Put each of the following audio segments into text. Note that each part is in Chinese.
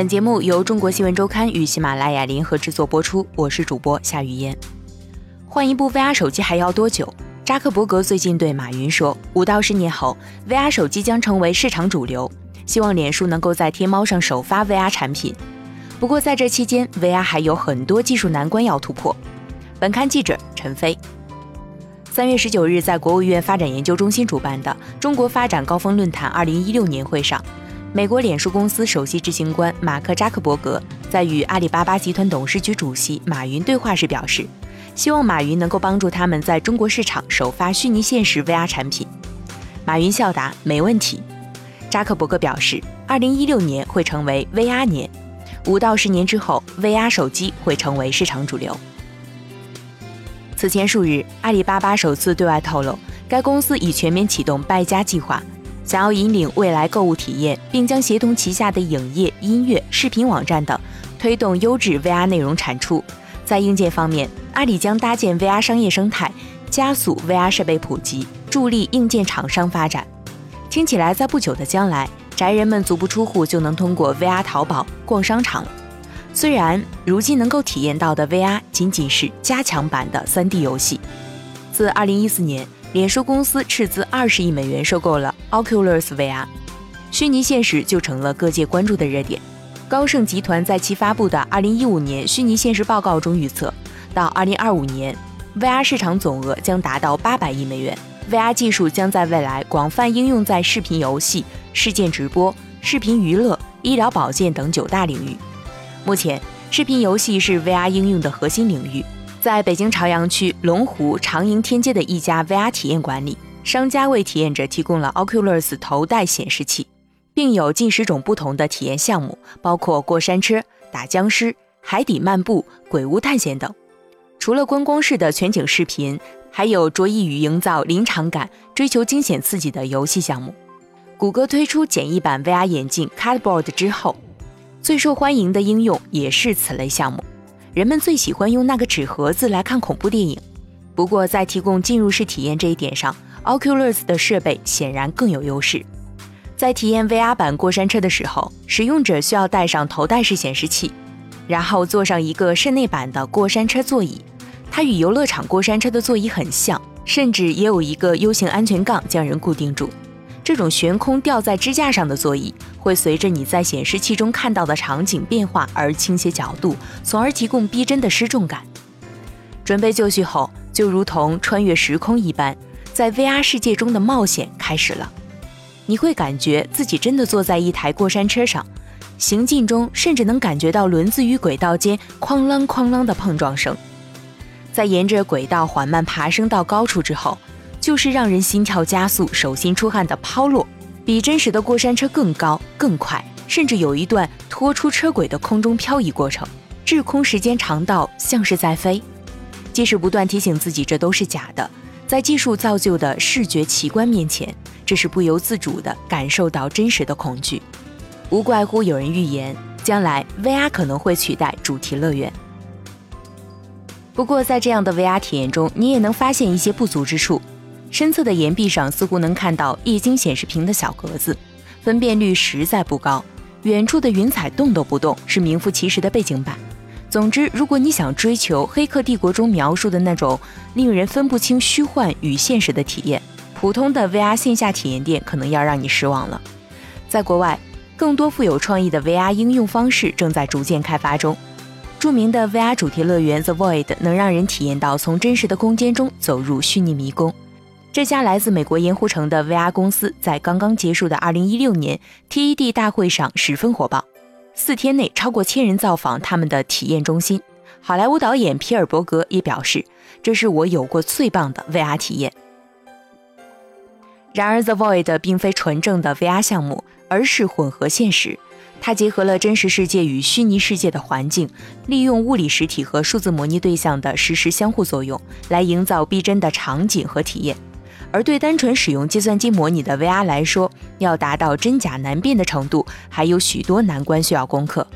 本节目由中国新闻周刊与喜马拉雅联合制作播出，我是主播夏雨嫣。换一部 VR 手机还要多久？扎克伯格最近对马云说，五到十年后，VR 手机将成为市场主流，希望脸书能够在天猫上首发 VR 产品。不过在这期间，VR 还有很多技术难关要突破。本刊记者陈飞。三月十九日，在国务院发展研究中心主办的中国发展高峰论坛二零一六年会上，美国脸书公司首席执行官马克扎克伯格在与阿里巴巴集团董事局主席马云对话时表示，希望马云能够帮助他们在中国市场首发虚拟现实 VR 产品。马云笑答：“没问题。”扎克伯格表示，二零一六年会成为 VR 年，五到十年之后，VR 手机会成为市场主流。此前数日，阿里巴巴首次对外透露，该公司已全面启动“败家”计划，想要引领未来购物体验，并将协同旗下的影业、音乐、视频网站等，推动优质 VR 内容产出。在硬件方面，阿里将搭建 VR 商业生态，加速 VR 设备普及，助力硬件厂商发展。听起来，在不久的将来，宅人们足不出户就能通过 VR 淘宝、逛商场了。虽然如今能够体验到的 VR 仅仅是加强版的 3D 游戏，自2014年，脸书公司斥资20亿美元收购了 Oculus VR，虚拟现实就成了各界关注的热点。高盛集团在其发布的2015年虚拟现实报告中预测，到2025年，VR 市场总额将达到800亿美元，VR 技术将在未来广泛应用在视频游戏、事件直播、视频娱乐、医疗保健等九大领域。目前，视频游戏是 VR 应用的核心领域。在北京朝阳区龙湖长楹天街的一家 VR 体验馆里，商家为体验者提供了 Oculus 头戴显示器，并有近十种不同的体验项目，包括过山车、打僵尸、海底漫步、鬼屋探险等。除了观光式的全景视频，还有着意于营造临场感、追求惊险刺激的游戏项目。谷歌推出简易版 VR 眼镜 Cardboard 之后。最受欢迎的应用也是此类项目，人们最喜欢用那个纸盒子来看恐怖电影。不过，在提供进入式体验这一点上，Oculus 的设备显然更有优势。在体验 VR 版过山车的时候，使用者需要带上头戴式显示器，然后坐上一个室内版的过山车座椅，它与游乐场过山车的座椅很像，甚至也有一个 U 型安全杠将人固定住。这种悬空吊在支架上的座椅。会随着你在显示器中看到的场景变化而倾斜角度，从而提供逼真的失重感。准备就绪后，就如同穿越时空一般，在 VR 世界中的冒险开始了。你会感觉自己真的坐在一台过山车上，行进中甚至能感觉到轮子与轨道间哐啷哐啷的碰撞声。在沿着轨道缓慢爬升到高处之后，就是让人心跳加速、手心出汗的抛落。比真实的过山车更高、更快，甚至有一段拖出车轨的空中漂移过程，滞空时间长到像是在飞。即使不断提醒自己这都是假的，在技术造就的视觉奇观面前，这是不由自主地感受到真实的恐惧。无怪乎有人预言，将来 VR 可能会取代主题乐园。不过，在这样的 VR 体验中，你也能发现一些不足之处。身侧的岩壁上似乎能看到液晶显示屏的小格子，分辨率实在不高。远处的云彩动都不动，是名副其实的背景板。总之，如果你想追求《黑客帝国》中描述的那种令人分不清虚幻与现实的体验，普通的 VR 线下体验店可能要让你失望了。在国外，更多富有创意的 VR 应用方式正在逐渐开发中。著名的 VR 主题乐园 The Void 能让人体验到从真实的空间中走入虚拟迷宫。这家来自美国盐湖城的 VR 公司在刚刚结束的2016年 TED 大会上十分火爆，四天内超过千人造访他们的体验中心。好莱坞导演皮尔伯格也表示：“这是我有过最棒的 VR 体验。”然而，The Void 并非纯正的 VR 项目，而是混合现实。它结合了真实世界与虚拟世界的环境，利用物理实体和数字模拟对象的实时相互作用，来营造逼真的场景和体验。而对单纯使用计算机模拟的 VR 来说，要达到真假难辨的程度，还有许多难关需要攻克。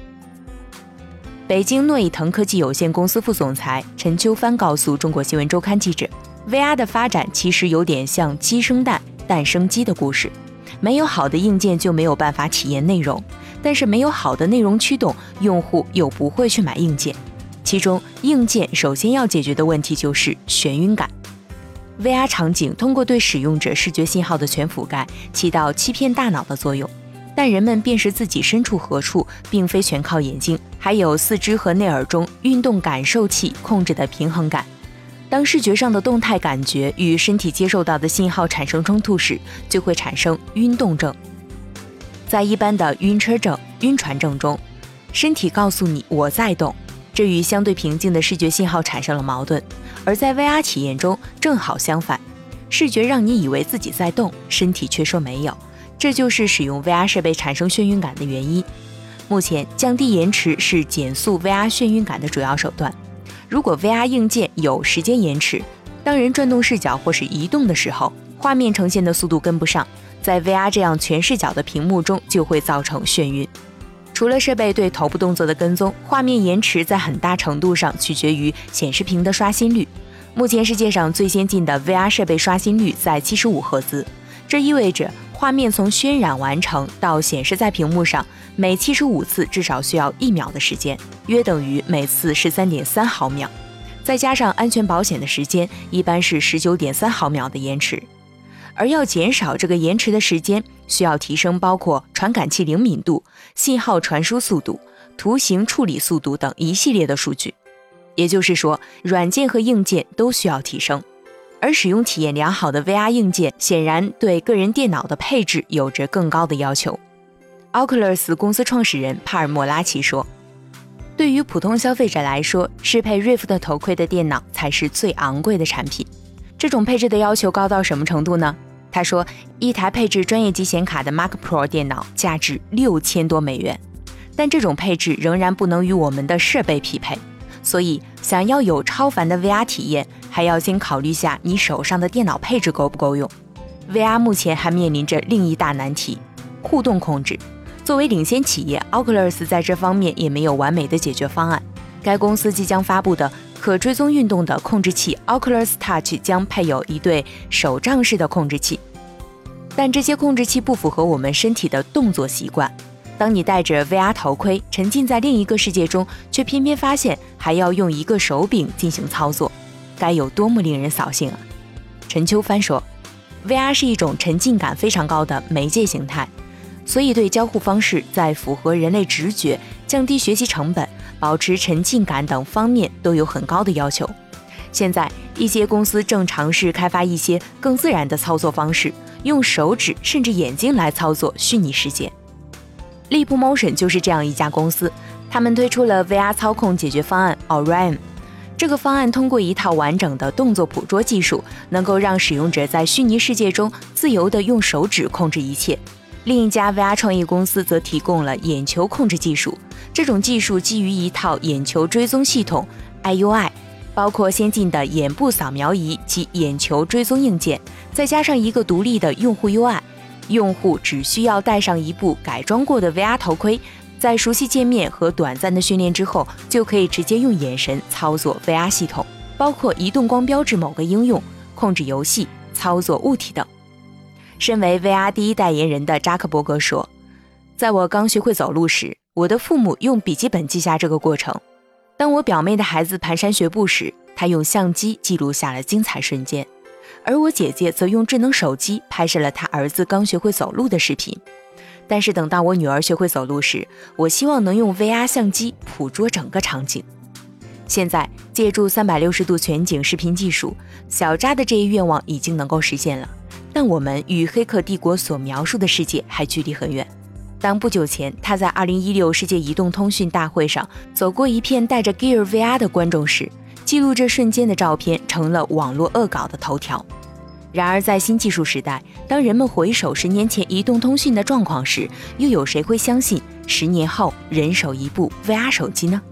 北京诺伊腾科技有限公司副总裁陈秋帆告诉中国新闻周刊记者：“VR 的发展其实有点像鸡生蛋，蛋生鸡的故事。没有好的硬件就没有办法体验内容，但是没有好的内容驱动，用户又不会去买硬件。其中，硬件首先要解决的问题就是眩晕感。VR 场景通过对使用者视觉信号的全覆盖，起到欺骗大脑的作用。但人们辨识自己身处何处，并非全靠眼睛，还有四肢和内耳中运动感受器控制的平衡感。当视觉上的动态感觉与身体接受到的信号产生冲突时，就会产生晕动症。在一般的晕车症、晕船症中，身体告诉你我在动，这与相对平静的视觉信号产生了矛盾；而在 VR 体验中正好相反，视觉让你以为自己在动，身体却说没有。这就是使用 VR 设备产生眩晕感的原因。目前，降低延迟是减速 VR 眩晕感的主要手段。如果 VR 硬件有时间延迟，当人转动视角或是移动的时候，画面呈现的速度跟不上，在 VR 这样全视角的屏幕中就会造成眩晕。除了设备对头部动作的跟踪，画面延迟在很大程度上取决于显示屏的刷新率。目前世界上最先进的 VR 设备刷新率在七十五赫兹，这意味着。画面从渲染完成到显示在屏幕上，每七十五次至少需要一秒的时间，约等于每次十三点三毫秒。再加上安全保险的时间，一般是十九点三毫秒的延迟。而要减少这个延迟的时间，需要提升包括传感器灵敏度、信号传输速度、图形处理速度等一系列的数据。也就是说，软件和硬件都需要提升。而使用体验良好的 VR 硬件，显然对个人电脑的配置有着更高的要求。Oculus 公司创始人帕尔默拉奇说：“对于普通消费者来说，适配 Rift 头盔的电脑才是最昂贵的产品。这种配置的要求高到什么程度呢？”他说：“一台配置专业级显卡的 Mac Pro 电脑价值六千多美元，但这种配置仍然不能与我们的设备匹配。”所以，想要有超凡的 VR 体验，还要先考虑下你手上的电脑配置够不够用。VR 目前还面临着另一大难题——互动控制。作为领先企业，Oculus 在这方面也没有完美的解决方案。该公司即将发布的可追踪运动的控制器 Oculus Touch 将配有一对手杖式的控制器，但这些控制器不符合我们身体的动作习惯。当你戴着 VR 头盔，沉浸在另一个世界中，却偏偏发现还要用一个手柄进行操作，该有多么令人扫兴啊！陈秋帆说：“VR 是一种沉浸感非常高的媒介形态，所以对交互方式在符合人类直觉、降低学习成本、保持沉浸感等方面都有很高的要求。现在，一些公司正尝试开发一些更自然的操作方式，用手指甚至眼睛来操作虚拟世界。” Leap Motion 就是这样一家公司，他们推出了 VR 操控解决方案 Orion。这个方案通过一套完整的动作捕捉技术，能够让使用者在虚拟世界中自由地用手指控制一切。另一家 VR 创业公司则提供了眼球控制技术，这种技术基于一套眼球追踪系统 IUI，包括先进的眼部扫描仪及眼球追踪硬件，再加上一个独立的用户 UI。用户只需要戴上一部改装过的 VR 头盔，在熟悉界面和短暂的训练之后，就可以直接用眼神操作 VR 系统，包括移动光标至某个应用、控制游戏、操作物体等。身为 VR 第一代言人的扎克伯格说：“在我刚学会走路时，我的父母用笔记本记下这个过程；当我表妹的孩子蹒跚学步时，他用相机记录下了精彩瞬间。”而我姐姐则用智能手机拍摄了她儿子刚学会走路的视频。但是等到我女儿学会走路时，我希望能用 VR 相机捕捉整个场景。现在借助三百六十度全景视频技术，小扎的这一愿望已经能够实现了。但我们与《黑客帝国》所描述的世界还距离很远。当不久前他在二零一六世界移动通讯大会上走过一片带着 Gear VR 的观众时，记录这瞬间的照片成了网络恶搞的头条。然而，在新技术时代，当人们回首十年前移动通讯的状况时，又有谁会相信十年后人手一部 VR 手机呢？